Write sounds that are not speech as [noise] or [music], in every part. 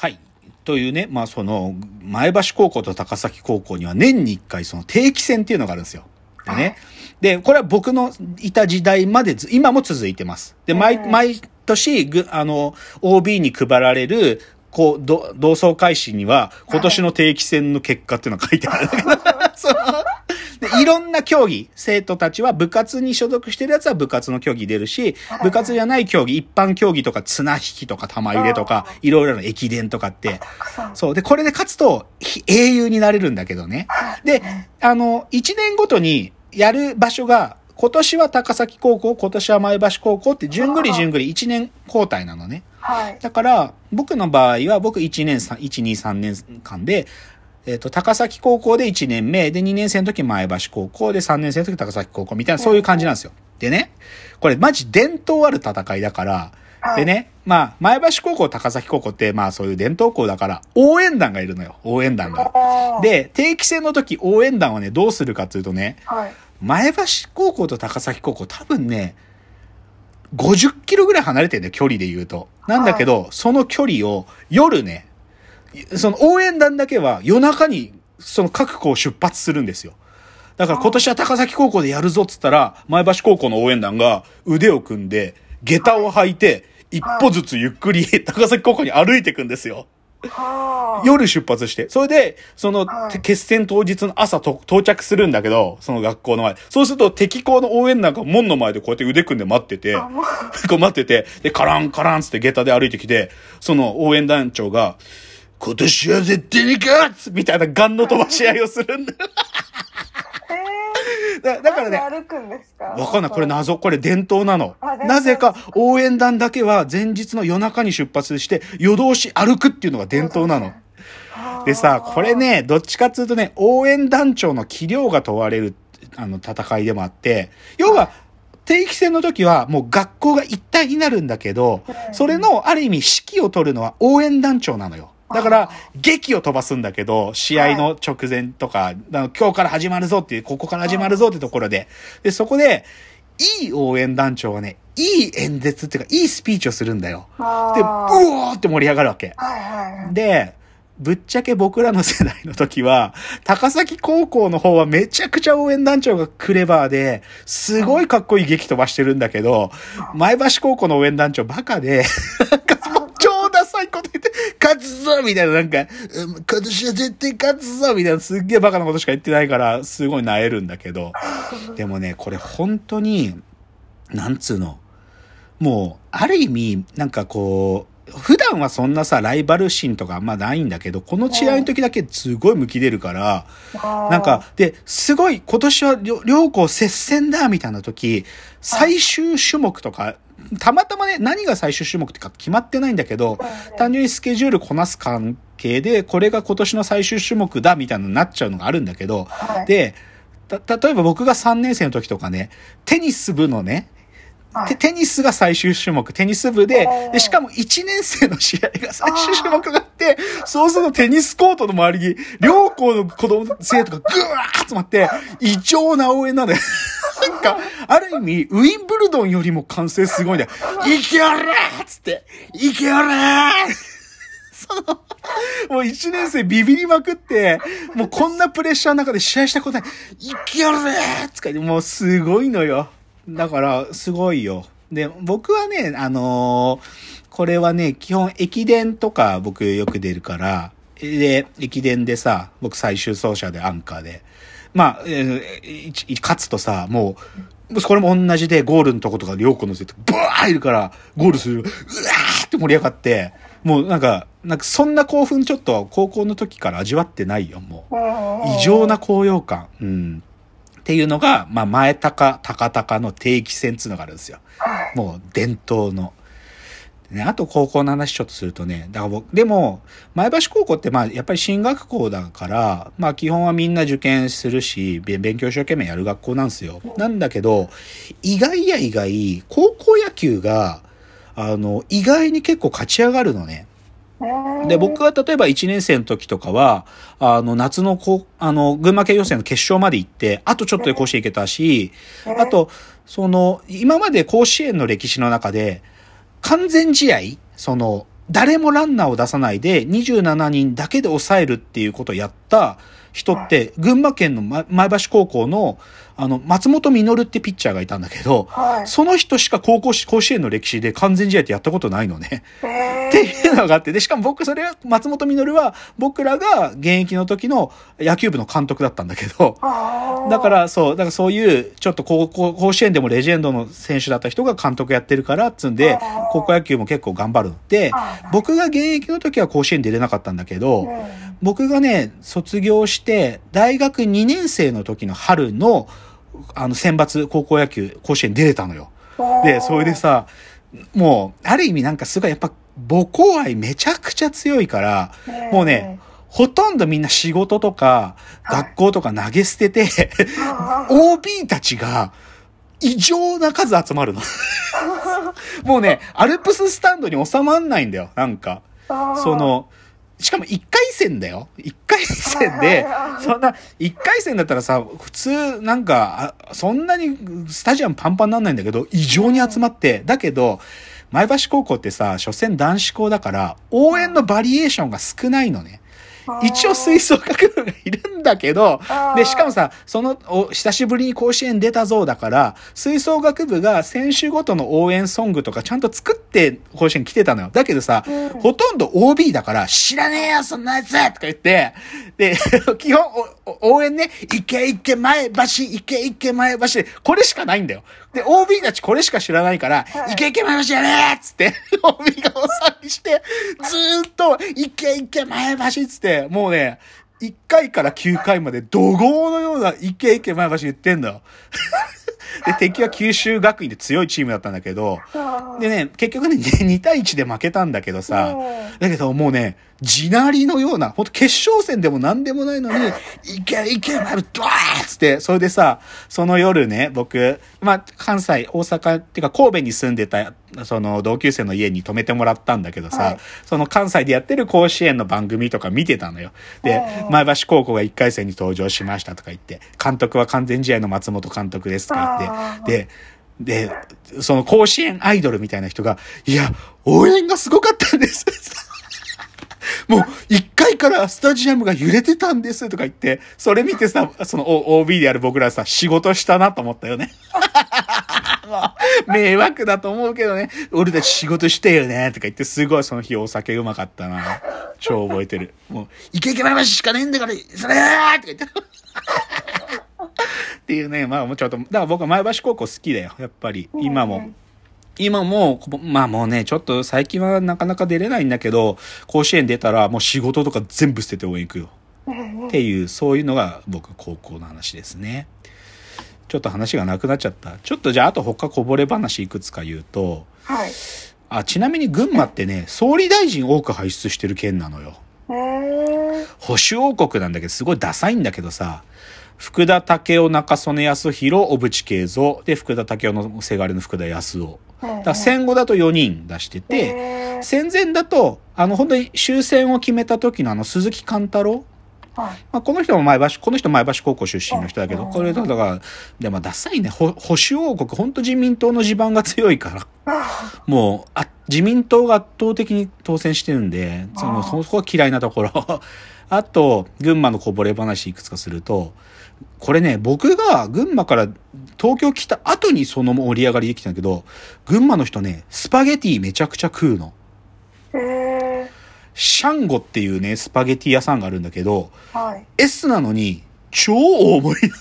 はい。というね、まあその、前橋高校と高崎高校には年に一回その定期戦っていうのがあるんですよ。でね。で、これは僕のいた時代までず、今も続いてます。で、毎、毎年、ぐ、あの、OB に配られる、こう、ど同窓会誌には、今年の定期戦の結果っていうのが書いてあるんだけど、[laughs] そので、いろんな競技、生徒たちは部活に所属してるやつは部活の競技出るし、部活じゃない競技、一般競技とか綱引きとか玉入れとか、いろいろな駅伝とかって、そう。で、これで勝つと、ひ英雄になれるんだけどね。で、あの、1年ごとにやる場所が、今年は高崎高校、今年は前橋高校って、順繰り順繰り1年交代なのね。はい。だから、僕の場合は、僕1年3、1、2、3年間で、えっ、と、高崎高校で1年目、で、2年生の時前橋高校で、3年生の時高崎高校みたいな、そういう感じなんですよ。でね、これマジ伝統ある戦いだから、はいでね、まあ、前橋高校、高崎高校って、まあそういう伝統校だから、応援団がいるのよ。応援団が。で、定期戦の時、応援団はね、どうするかっていうとね、はい。前橋高校と高崎高校、多分ね、50キロぐらい離れてるんだよ、距離で言うと。なんだけど、その距離を夜ね、その応援団だけは夜中にその各校出発するんですよ。だから今年は高崎高校でやるぞっつったら、前橋高校の応援団が腕を組んで、下駄を履いて、一歩ずつゆっくり [laughs] 高崎高校に歩いていくんですよ。はあ。夜出発して。それで、そのはい、決戦当日の朝と到着するんだけど、その学校の前。そうすると敵校の応援団が門の前でこうやって腕組んで待ってて、[laughs] こう待ってて、で、カランカランつって下駄で歩いてきて、その応援団長が、今年は絶対に勝つ！みたいなガンの飛ばし合いをするんだ。だー、だからね、歩くんですか？わかんない。これ謎。これ伝統なの。なぜか応援団だけは前日の夜中に出発して夜通し歩くっていうのが伝統なの。はあでさ、これ、ね、どっちかっていうとね、応援団長の器量が問われる、あの、戦いでもあって、要は、定期戦の時はもう学校が一体になるんだけど、それのある意味指揮を取るのは応援団長なのよ。だから、劇を飛ばすんだけど、試合の直前とか、あの今日から始まるぞっていう、ここから始まるぞってところで。で、そこで、いい応援団長がね、いい演説っていうか、いいスピーチをするんだよ。で、うあおーって盛り上がるわけ。で、ぶっちゃけ僕らの世代の時は、高崎高校の方はめちゃくちゃ応援団長がクレバーで、すごいかっこいい劇飛ばしてるんだけど、前橋高校の応援団長バカで、なんかもつぞみたいな、なんか、うん今年は絶対勝つぞみたいな、すっげえバカなことしか言ってないから、すごい萎えるんだけど、でもね、これ本当に、なんつうの、もう、ある意味、なんかこう、普段はそんなさ、ライバル心とかあんまないんだけど、この試合の時だけすごい向き出るから、なんか、で、すごい、今年は両両校接戦だ、みたいな時、最終種目とか、たまたまね、何が最終種目ってか決まってないんだけど、単純にスケジュールこなす関係で、これが今年の最終種目だ、みたいなのになっちゃうのがあるんだけど、はい。で、た、例えば僕が3年生の時とかね、テニス部のね、はい。テテニスが最終種目、テニス部でで、しかも1年生の試合が最終種目があって、そうするとテニスコートの周りに、両校の子供、生徒がぐわー集まって、異常な応援なのよ。なんか、ある意味、ウィンブルドンよりも歓声すごいんだよ。[laughs] いけやれーっつって、いけやれーその、もう一年生ビビりまくって、もうこんなプレッシャーの中で試合したことない。いけやれつって、もうすごいのよ。だから、すごいよ。で、僕はね、あのーこれはね、基本駅伝とか僕よく出るから、で、駅伝でさ、僕最終走者でアンカーで。まあ、えーいい勝つとさ、もう、これも同じでゴールのとことか両校のせて、ブワーいるから、ゴールする。うわーって盛り上がって、もうなんか、なんかそんな興奮ちょっと高校の時から味わってないよ、もう。うん異常な高揚感。うん。っていうのが、まあ、前高、高高の定期戦っていうのがあるんですよ。はいもう伝統の。ね、あと高校の話ちょっとするとね、だから僕、でも、前橋高校ってまあ、やっぱり進学校だから、まあ基本はみんな受験するし、べ勉強一生懸命やる学校なんですよ。なんだけど、意外や意外、高校野球が、あの、意外に結構勝ち上がるのね。で、僕は例えば1年生の時とかは、あの、夏のこう、あの、群馬県予選の決勝まで行って、あとちょっとで甲子園行けたし、あと、その、今まで甲子園の歴史の中で、完全試合その、誰もランナーを出さないで27人だけで抑えるっていうことをやった人って、群馬県のま前橋高校の、あの、松本実ってピッチャーがいたんだけど、はい。その人しか高校し、甲子園の歴史で完全試合ってやったことないのね。えっていうのがあって、で、しかも僕、それは、松本実は、僕らが現役の時の野球部の監督だったんだけど、だか、ら、そう、だからそういう、ちょっと高校、甲子園でもレジェンドの選手だった人が監督やってるから、つんで高校野球も結構頑張る。ではい、僕が現役の時は甲子園出れなかったんだけど、僕がね、卒業して、大学2年生の時の春の、あの、選抜高校野球、甲子園出れたのよ。で、それで、さ、もう、ある意味なんかすごいやっぱ母校愛めちゃくちゃ強いから、もうね、ほとんどみんな仕事とか、はい学校とか投げ捨てて、あ OB たちが異常な数集まるの。[laughs] もうね、アルプススタンドに収まんないんだよ、なんか。ーそ、の、しかも一回戦だよ。一回戦ではいはい、そんな、一回戦だったらさ、普通、なんか、あそんなにスタジアムパンパンになんないんだけど、異常に集まって、だけど、前橋高校ってさ、所詮男子校だから、応援のバリエーションが少ないのね。一応吹奏楽部がいるんだけどで、しかもさ、その、お久しぶりに甲子園出たぞだから、吹奏楽部が選手ごとの応援ソングとかちゃんと作って甲子園来てたのよ。だけどさ、うんほとんど OB だから、知らねえよ、そんなやつとか言って、で、[laughs] 基本、応援ね、いけいけ前橋、いけいけ前橋で、これしかないんだよ。で、OB たちこれしか知らないから、はいいけいけ前橋やねーっつって、[laughs] OB がお騒ぎして、ずーっと、いけいけ前橋っつって、もうね、1回から9回まで怒号のような、いけいけ前橋言ってんだよ。で、敵は九州学院で強いチームだったんだけど、でね、結局ね、[laughs] 2対1で負けたんだけどさ、だけどもうね、地鳴りのような、ほんと決勝戦でも何でもないのに、[laughs] いけいけ、まる、ドワーっつって、それでさ、その夜ね、僕、まあ、関西、大阪、っていうか神戸に住んでた、その同級生の家に泊めてもらったんだけどさ、はいその関西でやってる甲子園の番組とか見てたのよ。でう、ん前橋高校が1回戦に登場しましたとか言って、監督は完全試合の松本監督ですとか言って、で、で、その甲子園アイドルみたいな人が、いや、応援がすごかったんです。[laughs] もう、一回からスタジアムが揺れてたんですとか言って、それ見てさ、その OB である僕らさ、仕事したなと思ったよね。[laughs] も [laughs] う迷惑だと思うけどね、俺たち仕事してよねとか言って、すごいその日お酒うまかったな。超覚えてる。もう、イケイケ前橋しかねえんだから、それーとか言って。[laughs] っていうね、まあもうちょっと、だから僕は前橋高校好きだよ、やっぱり。今も。今も、こまあもうね、ちょっと最近はなかなか出れないんだけど、甲子園出たらもう仕事とか全部捨てて応援行くよ。っていう、そういうのが僕高校の話ですね。ちょっと話がなくなっちゃった。ちょっとじゃああと他こぼれ話いくつか言うと、はい。あ、ちなみに群馬ってね、総理大臣多く輩出してる県なのよ。保守王国なんだけど、すごいダサいんだけどさ、福田武雄中曽根康弘、小渕恵三、で、福田武雄のせがれの福田康夫。だ戦後だと4人出してて、戦前だと、あの、本当に終戦を決めた時のあの、鈴木貫太郎はい。まあ、この人も前橋、この人前橋高校出身の人だけど、うんこれだから、でもダサいね、ほ保守王国、本当自民党の地盤が強いから、あもう、あ、自民党が圧倒的に当選してるんで、そのそこは嫌いなところ。[laughs] あと、群馬のこぼれ話いくつかすると、これね、僕が群馬から東京来た後にその盛り上がりできたんだけど、群馬の人ね、スパゲティめちゃくちゃ食うの。へーシャンゴっていうね、スパゲティ屋さんがあるんだけど、はい。S なのに、超大盛り。[laughs]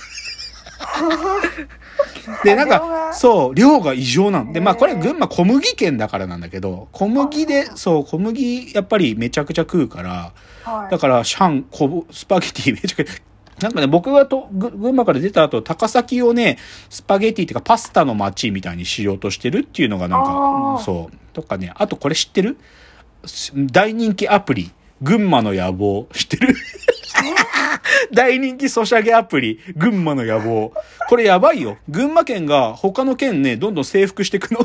で、なんか、そう、量が異常なんで、まあこれ群馬小麦県だからなんだけど、小麦で、そう、小麦やっぱりめちゃくちゃ食うから、はい。だからシャン、こぶ、スパゲティめちゃくちゃ、なんかね、僕がと、ぐ群馬から出た後、高崎をね、スパゲティっていうかパスタの街みたいにしようとしてるっていうのがなんか、そう。とかね、あとこれ知ってる？大人気アプリ、群馬の野望。知ってる？[laughs] 大人気ソシャゲアプリ、群馬の野望。これやばいよ。群馬県が他の県ね、どんどん征服していくの。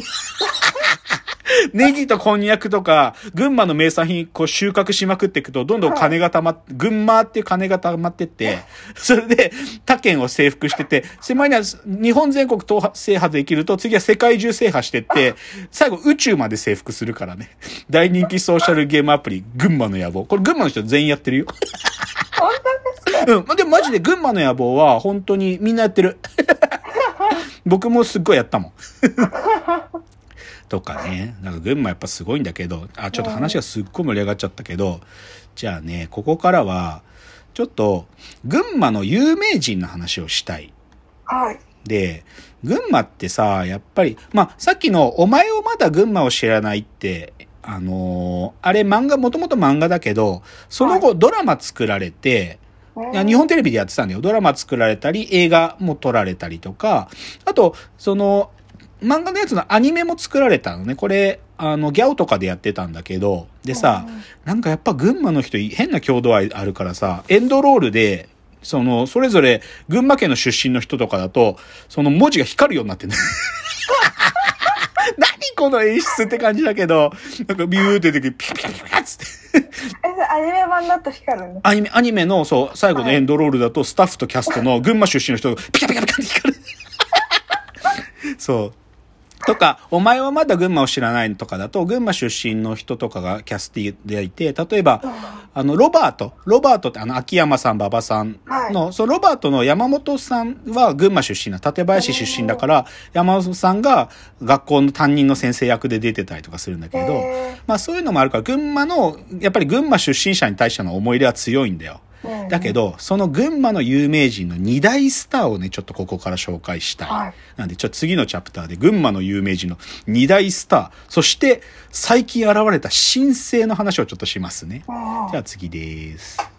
[laughs] ネギとこんにゃくとか、群馬の名産品こう収穫しまくっていくと、どんどん金が溜まって、群馬っていう金が溜まってって、それで他県を征服してて、狭いには日本全国制覇できると、次は世界中制覇してって、最後宇宙まで征服するからね。大人気ソーシャルゲームアプリ、群馬の野望。これ群馬の人全員やってるよ。本当ですか？うん。でもマジで群馬の野望は本当にみんなやってる。僕もすっごいやったもん。とかね。なんか群馬やっぱすごいんだけど、あ、ちょっと話がすっごい盛り上がっちゃったけど、じゃあね、ここからは、ちょっと、群馬の有名人の話をしたい。はい。で、群馬ってさ、やっぱり、まあ、さっきの、お前をまだ群馬を知らないって、あのーあれ漫画、もともと漫画だけど、その後ドラマ作られて、いや日本テレビでやってたんだよ。ドラマ作られたり、映画も撮られたりとか、あと、その、漫画のやつのアニメも作られたのね。これ、あの、ギャオとかでやってたんだけど、でさ、なんかやっぱ群馬の人変な郷土愛あるからさ、エンドロールで、その、それぞれ群馬県の出身の人とかだと、その文字が光るようになってんだよ。[laughs] 何この演出って感じだけど、なんかビューって出てきて、ピカピカピカッつって。アニメ版だと光るんですアニメ、アニメの、そう、最後のエンドロールだと、スタッフとキャストの群馬出身の人がピカピカピカって光る。[laughs] そう。とか、お前はまだ群馬を知らないとかだと、群馬出身の人とかがキャスティでいて、例えば、あの、ロバート。ロバートってあの、秋山さん、馬場さんの、そのロバートの山本さんは群馬出身な、館林出身だから、山本さんが学校の担任の先生役で出てたりとかするんだけど、へまあそういうのもあるから、群馬の、やっぱり群馬出身者に対しての思い入れは強いんだよ。うんだけど、その群馬の有名人の二大スターをね、ちょっとここから紹介したい。はいなんで、ちょっと次のチャプターで群馬の有名人の二大スター、そして最近現れた新星の話をちょっとしますね。ーじゃあ次です。